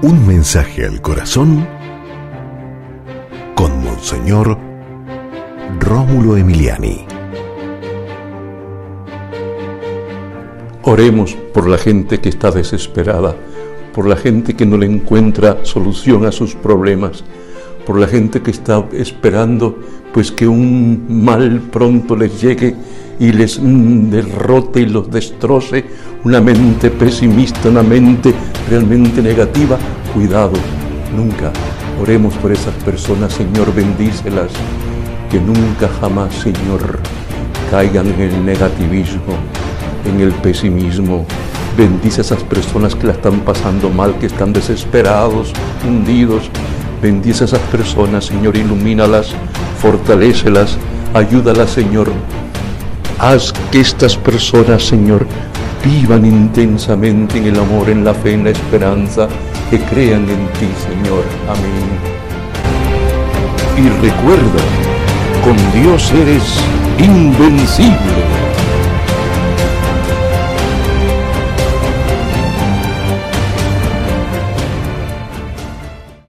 Un mensaje al corazón con Monseñor Rómulo Emiliani. Oremos por la gente que está desesperada, por la gente que no le encuentra solución a sus problemas, por la gente que está esperando pues que un mal pronto les llegue y les mm, derrote y los destroce, una mente pesimista, una mente realmente negativa, cuidado, nunca oremos por esas personas, Señor, bendícelas, que nunca jamás, Señor, caigan en el negativismo, en el pesimismo. Bendice a esas personas que la están pasando mal, que están desesperados, hundidos. Bendice a esas personas, Señor, ilumínalas, fortalécelas, ayúdalas, Señor, Haz que estas personas, Señor, vivan intensamente en el amor, en la fe, en la esperanza, que crean en ti, Señor. Amén. Y recuerda, con Dios eres invencible.